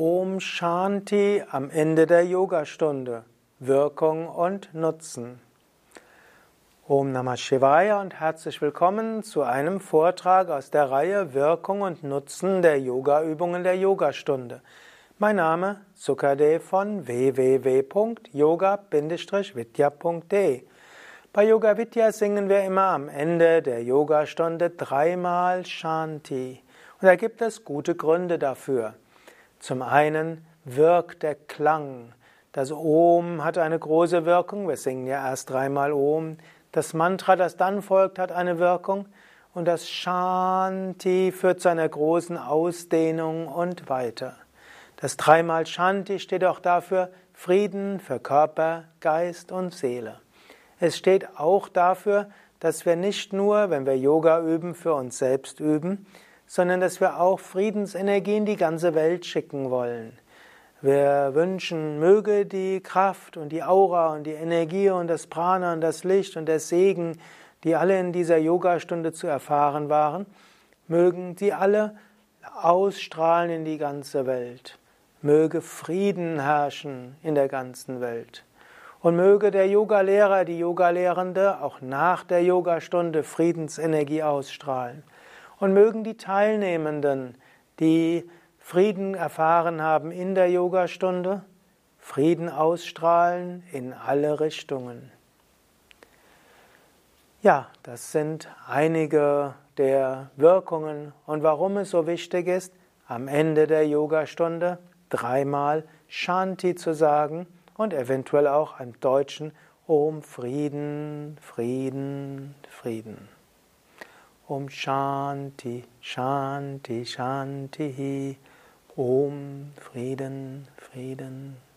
Om Shanti am Ende der Yogastunde. Wirkung und Nutzen. Om Namah Shivaya und herzlich willkommen zu einem Vortrag aus der Reihe Wirkung und Nutzen der Yogaübungen der Yogastunde. Mein Name Sukadev von www.yoga-vidya.de. Bei Yoga Vidya singen wir immer am Ende der Yogastunde dreimal Shanti. Und da gibt es gute Gründe dafür. Zum einen wirkt der Klang. Das Om hat eine große Wirkung. Wir singen ja erst dreimal Om. Das Mantra, das dann folgt, hat eine Wirkung. Und das Shanti führt zu einer großen Ausdehnung und weiter. Das dreimal Shanti steht auch dafür Frieden für Körper, Geist und Seele. Es steht auch dafür, dass wir nicht nur, wenn wir Yoga üben, für uns selbst üben, sondern dass wir auch Friedensenergie in die ganze Welt schicken wollen. Wir wünschen, möge die Kraft und die Aura und die Energie und das Prana und das Licht und der Segen, die alle in dieser Yogastunde zu erfahren waren, mögen die alle ausstrahlen in die ganze Welt. Möge Frieden herrschen in der ganzen Welt. Und möge der Yogalehrer, die Yogalehrende auch nach der Yogastunde Friedensenergie ausstrahlen. Und mögen die Teilnehmenden, die Frieden erfahren haben in der Yogastunde, Frieden ausstrahlen in alle Richtungen. Ja, das sind einige der Wirkungen und warum es so wichtig ist, am Ende der Yogastunde dreimal Shanti zu sagen und eventuell auch im Deutschen Om Frieden, Frieden, Frieden. Om Shanti, Shanti, Shanti. Om Frieden, Frieden.